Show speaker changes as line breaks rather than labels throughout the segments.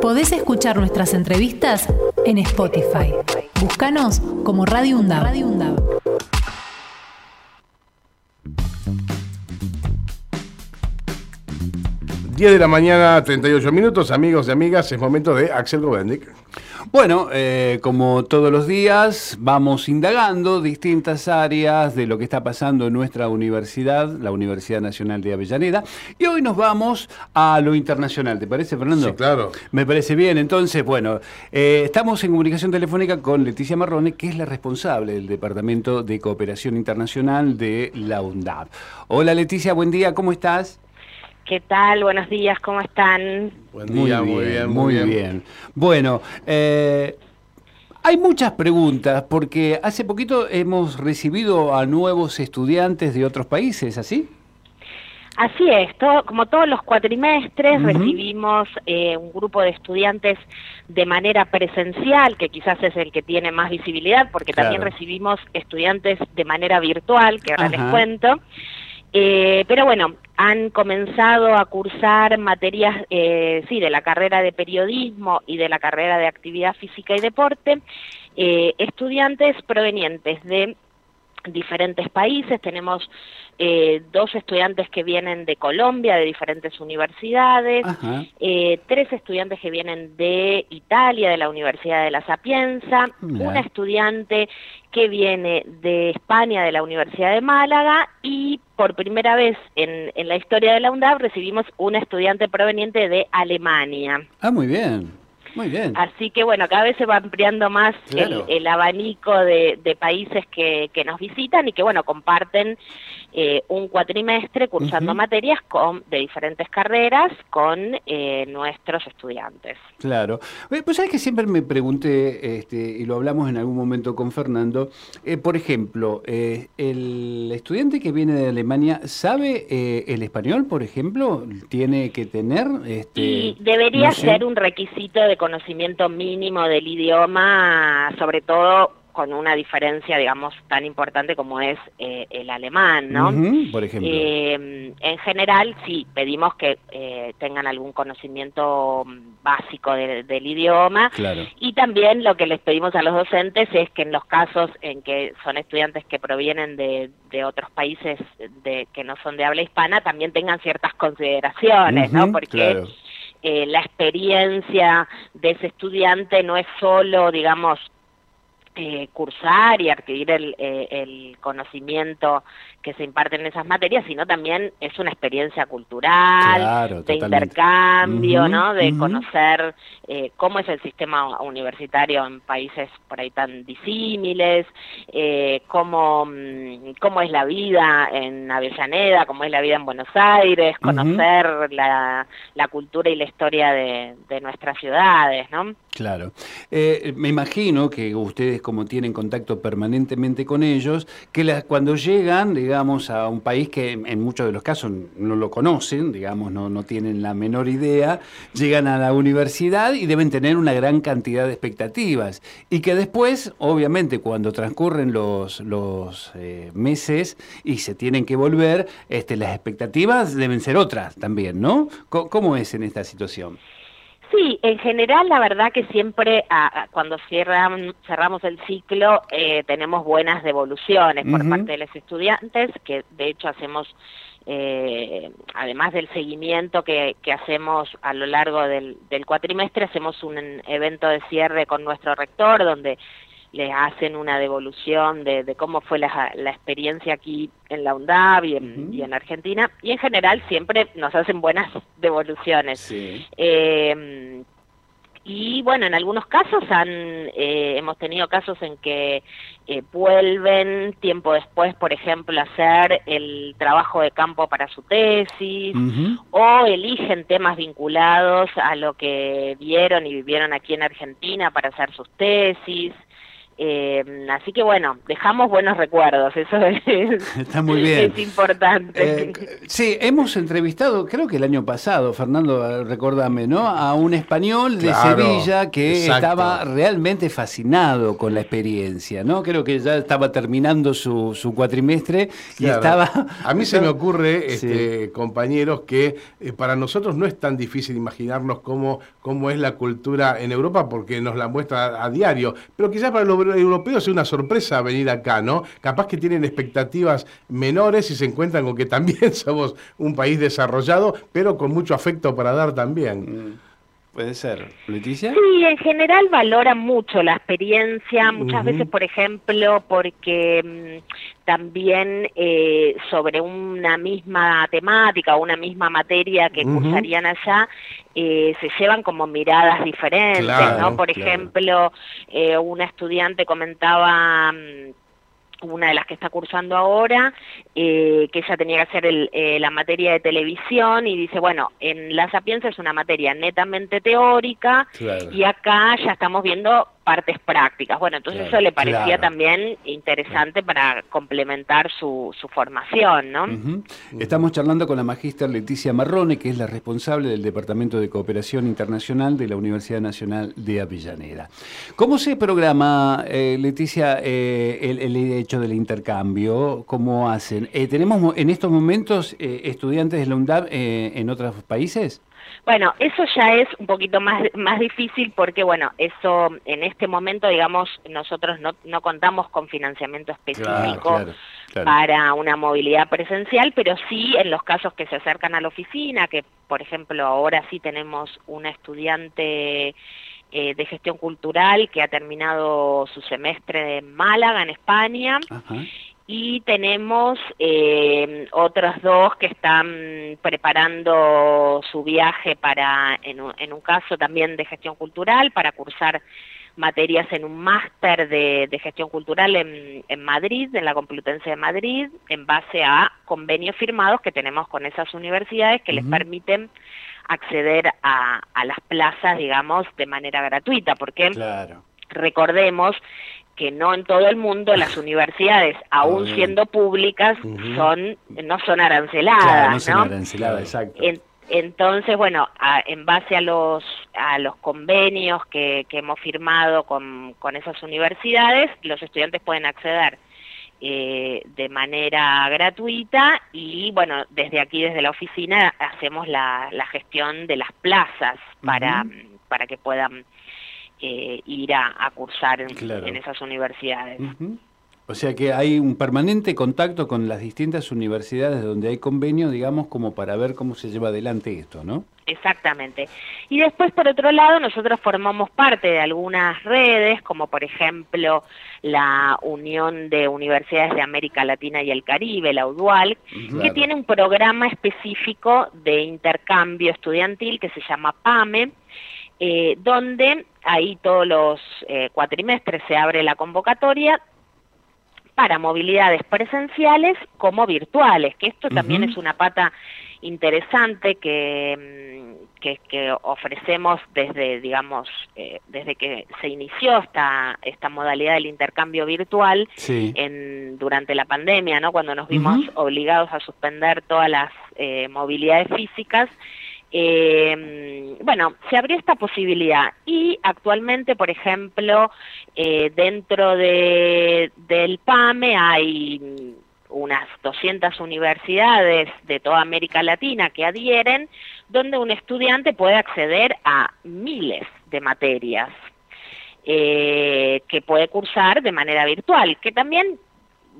Podés escuchar nuestras entrevistas en Spotify. Búscanos como Radio.
Diez de la mañana, 38 minutos, amigos y amigas, es momento de Axel Govendic.
Bueno, eh, como todos los días, vamos indagando distintas áreas de lo que está pasando en nuestra universidad, la Universidad Nacional de Avellaneda, y hoy nos vamos a lo internacional. ¿Te parece, Fernando?
Sí, claro.
Me parece bien. Entonces, bueno, eh, estamos en comunicación telefónica con Leticia Marrone, que es la responsable del Departamento de Cooperación Internacional de la UNDAP. Hola, Leticia, buen día, ¿cómo estás?
¿Qué tal? Buenos días, ¿cómo están?
Buen día, muy bien, muy bien.
Bueno, eh, hay muchas preguntas porque hace poquito hemos recibido a nuevos estudiantes de otros países, ¿así?
Así es, como todos los cuatrimestres recibimos eh, un grupo de estudiantes de manera presencial, que quizás es el que tiene más visibilidad, porque también recibimos estudiantes de manera virtual, que ahora les cuento. Eh, pero bueno, han comenzado a cursar materias, eh, sí, de la carrera de periodismo y de la carrera de actividad física y deporte, eh, estudiantes provenientes de diferentes países. Tenemos eh, dos estudiantes que vienen de Colombia, de diferentes universidades, eh, tres estudiantes que vienen de Italia, de la Universidad de La Sapienza, una estudiante que viene de España, de la Universidad de Málaga, y por primera vez en, en la historia de la UNDAP recibimos una estudiante proveniente de Alemania.
Ah, muy bien. Muy bien.
Así que bueno, cada vez se va ampliando más el, abanico de, países que, nos visitan y que bueno, comparten eh, un cuatrimestre cursando materias con, de diferentes carreras con eh, nuestros estudiantes.
Claro. Pues sabes que siempre me pregunté, este, y lo hablamos en algún momento con Fernando, eh, por ejemplo, el estudiante que viene de Alemania, ¿sabe el español, por ejemplo? ¿Tiene que tener? Este,
y debería ser un requisito de conocimiento mínimo del idioma, sobre todo con una diferencia, digamos, tan importante como es eh, el alemán, ¿no?
por ejemplo.
Eh, en general, sí, pedimos que eh, tengan algún conocimiento básico del idioma.
Claro.
Y también lo que les pedimos a los docentes es que en los casos en que son estudiantes que provienen de, otros países de, que no son de habla hispana, también tengan ciertas consideraciones, ¿no? Porque... Eh, la experiencia de ese estudiante no es solo, digamos, eh, cursar y adquirir el, eh, el, conocimiento que se imparte en esas materias, sino también es una experiencia cultural, de intercambio, ¿no? De conocer eh, cómo es el sistema universitario en países por ahí tan disímiles, eh, cómo, mm, cómo es la vida en Avellaneda, cómo es la vida en Buenos Aires, conocer la, la, cultura y la historia de, de nuestras ciudades, ¿no?
Claro. Eh, me imagino que ustedes, como tienen contacto permanentemente con ellos, que cuando llegan, digamos, a un país que en muchos de los casos no lo conocen, digamos, no, no tienen la menor idea, llegan a la universidad y deben tener una gran cantidad de expectativas. Y que después, obviamente, cuando transcurren los, los eh, meses y se tienen que volver, este, las expectativas deben ser otras también, ¿no? ¿Cómo es en esta situación?
Sí, en general la verdad que siempre cuando cerramos el ciclo eh, tenemos buenas devoluciones por parte de los estudiantes, que de hecho hacemos, eh, además del seguimiento que, hacemos a lo largo del, del cuatrimestre, hacemos un evento de cierre con nuestro rector donde le hacen una devolución de, cómo fue la, experiencia aquí en la UNDAV y en, Argentina, y en general siempre nos hacen buenas devoluciones. Eh, y bueno, en algunos casos han, eh, hemos tenido casos en que eh, vuelven tiempo después, por ejemplo, a hacer el trabajo de campo para su tesis, o eligen temas vinculados a lo que vieron y vivieron aquí en Argentina para hacer sus tesis. Eh, así que bueno, dejamos buenos recuerdos, eso es,
Está muy bien.
es importante.
Eh, sí, hemos entrevistado, creo que el año pasado, Fernando, recordame, ¿no? A un español de
Claro,
Sevilla que
exacto.
estaba realmente fascinado con la experiencia, ¿no? Creo que ya estaba terminando su, su cuatrimestre y
Claro.
estaba...
A mí se me ocurre,
Sí.
este, compañeros, que eh, para nosotros no es tan difícil imaginarnos cómo, cómo es la cultura en Europa porque nos la muestra a diario. Pero quizás para los europeos es una sorpresa venir acá, ¿no? Capaz que tienen expectativas menores y se encuentran con que también somos un país desarrollado, pero con mucho afecto para dar también.
Puede ser. ¿Leticia?
Sí, en general valoran mucho la experiencia, muchas veces, por ejemplo, porque mm, también eh, sobre una misma temática o una misma materia que cursarían allá, eh, se llevan como miradas diferentes,
Claro,
¿no? Por
claro.
ejemplo, eh, una estudiante comentaba... mm, una de las que está cursando ahora, eh, que ella tenía que hacer el, eh, la materia de televisión y dice, bueno, en La Sapienza es una materia netamente teórica
Claro.
y acá ya estamos viendo partes prácticas. Bueno, entonces
Claro,
eso le parecía
claro.
también interesante para complementar su, su formación, ¿no?
Estamos charlando con la magíster Leticia Marrone, que es la responsable del Departamento de Cooperación Internacional de la Universidad Nacional de Avellaneda. ¿Cómo se programa, eh, Leticia, eh, el, el hecho del intercambio? ¿Cómo hacen? Eh, ¿Tenemos mo- en estos momentos eh, estudiantes de la UNDAP eh, en otros países?
Bueno, eso ya es un poquito más, más difícil porque, bueno, eso en este momento, digamos, nosotros no, no contamos con financiamiento específico
claro, claro.
para una movilidad presencial, pero sí en los casos que se acercan a la oficina, que por ejemplo ahora sí tenemos una estudiante eh, de gestión cultural que ha terminado su semestre en Málaga, en España,
Ajá.
Y tenemos eh, otros dos que están preparando su viaje para, en un, en un caso también de gestión cultural, para cursar materias en un máster de, de gestión cultural en, en Madrid, en la Complutense de Madrid, en base a convenios firmados que tenemos con esas universidades que les permiten acceder a, a las plazas, digamos, de manera gratuita, porque
Claro.
recordemos que no en todo el mundo las universidades, aún
Obviamente.
siendo públicas, son no son aranceladas,
Claro, no se
¿no?
arancelada, exacto.
En- entonces, bueno, a- en base a los a los convenios que, que hemos firmado con, con esas universidades, los estudiantes pueden acceder eh, de manera gratuita y, bueno, desde aquí, desde la oficina, hacemos la, la gestión de las plazas para, para que puedan eh, ir a, a cursar en,
Claro.
en esas universidades.
O sea que hay un permanente contacto con las distintas universidades donde hay convenio, digamos, como para ver cómo se lleva adelante esto, ¿no?
Exactamente. Y después, por otro lado, nosotros formamos parte de algunas redes, como por ejemplo la Unión de Universidades de América Latina y el Caribe, la UDUAL, que tiene un programa específico de intercambio estudiantil que se llama PAME, eh, donde ahí todos los eh, cuatrimestres se abre la convocatoria para movilidades presenciales como virtuales, que esto también es una pata interesante que, mm, que, que ofrecemos desde, digamos, eh, desde que se inició esta, esta modalidad del intercambio virtual
Sí.
en, durante la pandemia, ¿no? cuando nos vimos obligados a suspender todas las eh, movilidades físicas. Eh, bueno, se abrió esta posibilidad y actualmente, por ejemplo, eh, dentro de, del PAME hay unas 200 universidades de toda América Latina que adhieren, donde un estudiante puede acceder a miles de materias eh, que puede cursar de manera virtual, que también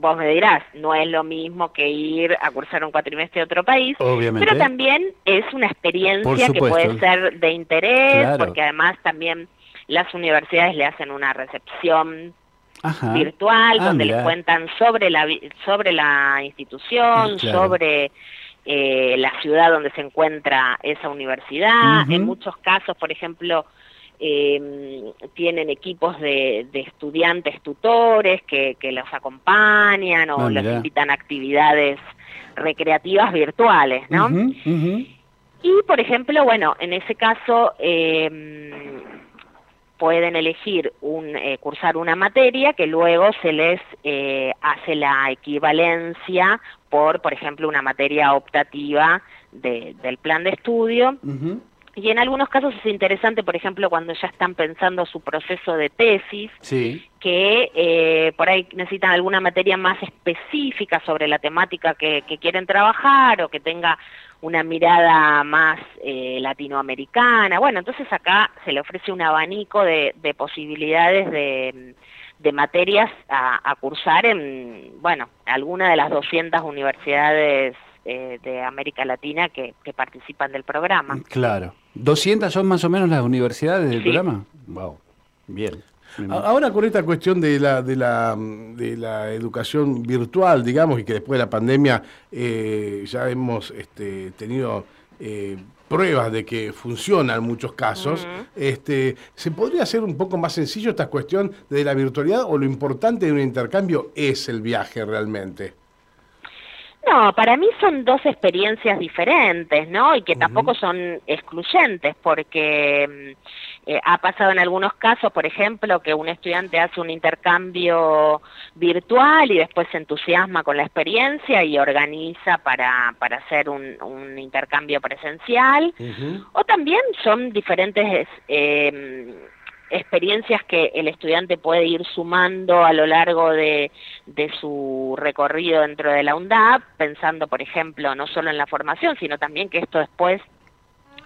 vos me dirás, no es lo mismo que ir a cursar un cuatrimestre de otro país,
Obviamente.
pero también es una experiencia que puede ser de interés,
Claro.
porque además también las universidades le hacen una recepción
Ajá.
virtual
Ah,
donde
mirá.
les cuentan sobre la sobre la institución,
Mm, claro.
sobre eh, la ciudad donde se encuentra esa universidad. En muchos casos, por ejemplo, eh, tienen equipos de, de estudiantes tutores que, que los acompañan o
Ah,
los invitan a actividades recreativas virtuales, ¿no? Y, por ejemplo, bueno, en ese caso, eh, pueden elegir un, eh, cursar una materia que luego se les eh, hace la equivalencia por, por ejemplo, una materia optativa del plan de estudio. Y en algunos casos es interesante, por ejemplo, cuando ya están pensando su proceso de tesis, que eh, por ahí necesitan alguna materia más específica sobre la temática que, quieren trabajar o que tenga una mirada más eh, latinoamericana. Bueno, entonces acá se le ofrece un abanico de, posibilidades de, materias a, a, cursar en, bueno, alguna de las 200 universidades eh, de América Latina que, participan del programa.
Claro. ¿200 son más o menos las universidades del programa? Wow, bien.
Ahora con esta cuestión de la, de la, de la educación virtual, digamos, y que después de la pandemia eh, ya hemos este, tenido eh, pruebas de que funciona en muchos casos, este, ¿se podría hacer un poco más sencillo esta cuestión de la virtualidad o lo importante de un intercambio es el viaje realmente?
No, para mí son dos experiencias diferentes, ¿no? Y que tampoco son excluyentes, porque mm, eh, ha pasado en algunos casos, por ejemplo, que un estudiante hace un intercambio virtual y después se entusiasma con la experiencia y organiza para, para hacer un, un intercambio presencial. O también son diferentes... Eh, experiencias que el estudiante puede ir sumando a lo largo de, su recorrido dentro de la UNDAP, pensando, por ejemplo, no solo en la formación, sino también que esto después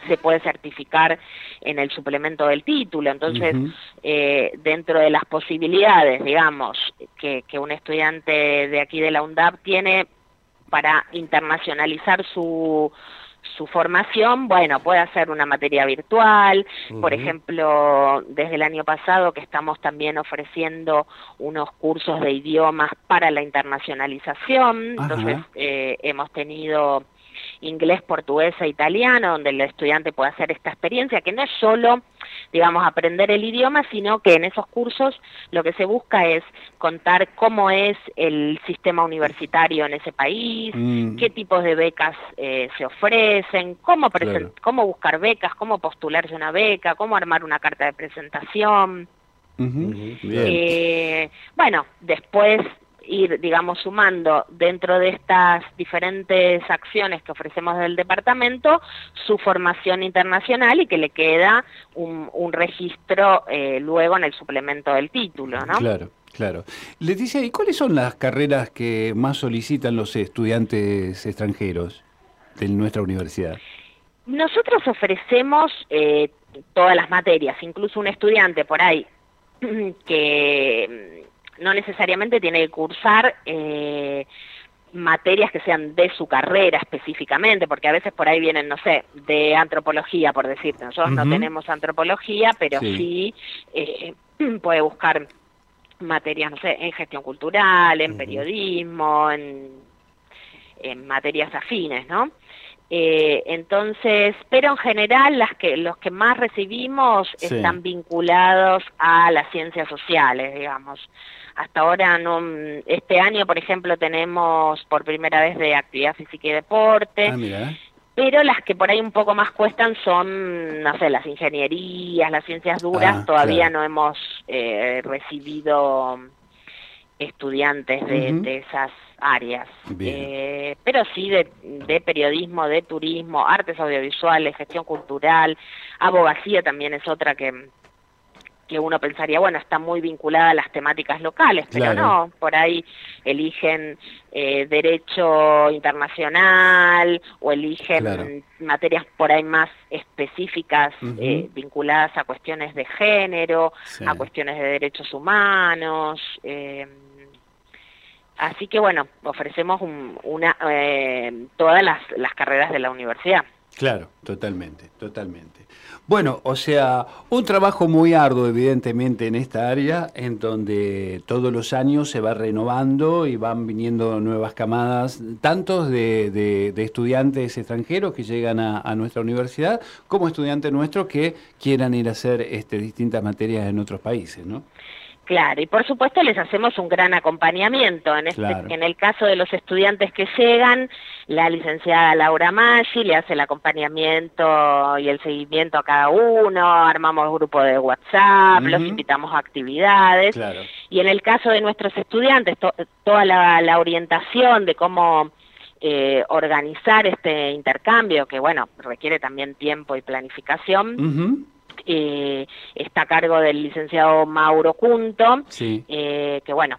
se puede certificar en el suplemento del título. Entonces, eh, dentro de las posibilidades, digamos, que, que un estudiante de aquí de la UNDAP tiene para internacionalizar su su formación, bueno, puede hacer una materia virtual, por ejemplo, desde el año pasado que estamos también ofreciendo unos cursos de idiomas para la internacionalización, entonces eh, hemos tenido inglés, portugués e italiano, donde el estudiante puede hacer esta experiencia, que no es solo, digamos, aprender el idioma, sino que en esos cursos lo que se busca es contar cómo es el sistema universitario en ese país, mm. qué tipos de becas eh, se ofrecen, cómo, cómo buscar becas, cómo postularse una beca, cómo armar una carta de presentación. Eh, bueno, después ir, digamos, sumando dentro de estas diferentes acciones que ofrecemos del departamento su formación internacional y que le queda un, registro eh, luego en el suplemento del título, ¿no?
Claro. Claro. Leticia, ¿y cuáles son las carreras que más solicitan los estudiantes extranjeros de nuestra universidad?
Nosotros ofrecemos eh, todas las materias, incluso un estudiante por ahí que no necesariamente tiene que cursar eh, materias que sean de su carrera específicamente, porque a veces por ahí vienen, no sé, de antropología, por decirte. Nosotros no tenemos antropología, pero sí, eh, puede buscar materias, no sé, en gestión cultural, en periodismo, en, en materias afines, ¿no? Eh, entonces, pero en general las que, los que más recibimos están vinculados a las ciencias sociales, digamos. Hasta ahora, no, este año, por ejemplo, tenemos por primera vez de actividad física y deporte. Ah, pero las que por ahí un poco más cuestan son, no sé, las ingenierías, las ciencias duras, ah, todavía no hemos eh, recibido estudiantes de, esas áreas. Eh, pero sí de, de, periodismo, de turismo, artes audiovisuales, gestión cultural, abogacía también es otra que, que uno pensaría, bueno, está muy vinculada a las temáticas locales, pero no, por ahí eligen eh, derecho internacional o eligen materias por ahí más específicas eh, vinculadas a cuestiones de género, a cuestiones de derechos humanos. Eh, así que bueno, ofrecemos una, todas las, las carreras de la universidad.
Claro, totalmente, totalmente. Bueno, o sea, un trabajo muy arduo, evidentemente, en esta área, en donde todos los años se va renovando y van viniendo nuevas camadas, tanto de, estudiantes extranjeros que llegan a, nuestra universidad, como estudiantes nuestros que quieran ir a hacer este, distintas materias en otros países, ¿no?
Claro, y por supuesto les hacemos un gran acompañamiento. En, este, en el caso de los estudiantes que llegan, la licenciada Laura Maggi le hace el acompañamiento y el seguimiento a cada uno, armamos grupo de WhatsApp, los invitamos a actividades. Y en el caso de nuestros estudiantes, toda la, orientación de cómo eh, organizar este intercambio, que bueno, requiere también tiempo y planificación eh, está a cargo del licenciado Mauro Cunto, eh, que bueno,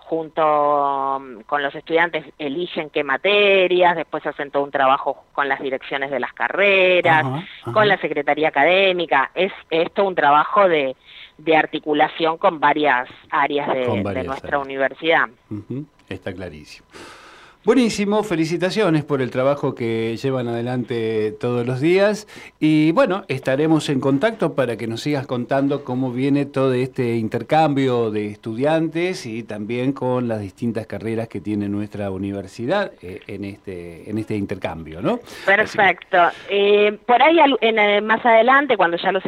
junto mm, con los estudiantes eligen qué materias, después hacen todo un trabajo con las direcciones de las carreras, con la secretaría académica, es esto un trabajo de, de articulación con varias áreas de, nuestra universidad.
Está clarísimo. Buenísimo, felicitaciones por el trabajo que llevan adelante todos los días y bueno, estaremos en contacto para que nos sigas contando cómo viene todo este intercambio de estudiantes y también con las distintas carreras que tiene nuestra universidad eh, en este en este intercambio, ¿no?
Perfecto. Eh, por ahí en, eh, más adelante, cuando ya los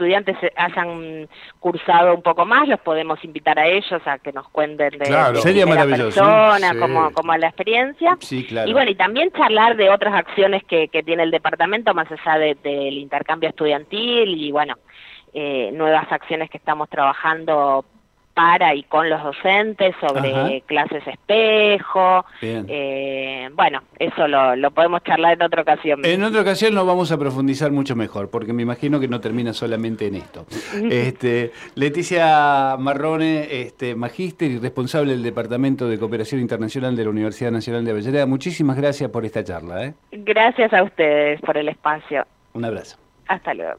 estudiantes hayan cursado un poco más, los podemos invitar a ellos a que nos cuenten de, la persona, como, a la experiencia. Y bueno, y también charlar de otras acciones que, tiene el departamento, más allá del intercambio estudiantil y bueno, eh, nuevas acciones que estamos trabajando para y con los docentes sobre clases espejo. Eh, bueno, eso lo, podemos charlar en otra ocasión.
En otra ocasión lo vamos a profundizar mucho mejor, porque me imagino que no termina solamente en esto. este, Leticia Marrone, este, magíster y responsable del Departamento de Cooperación Internacional de la Universidad Nacional de Avellaneda, muchísimas gracias por esta charla. ¿eh?
Gracias a ustedes por el espacio.
Un abrazo.
Hasta luego.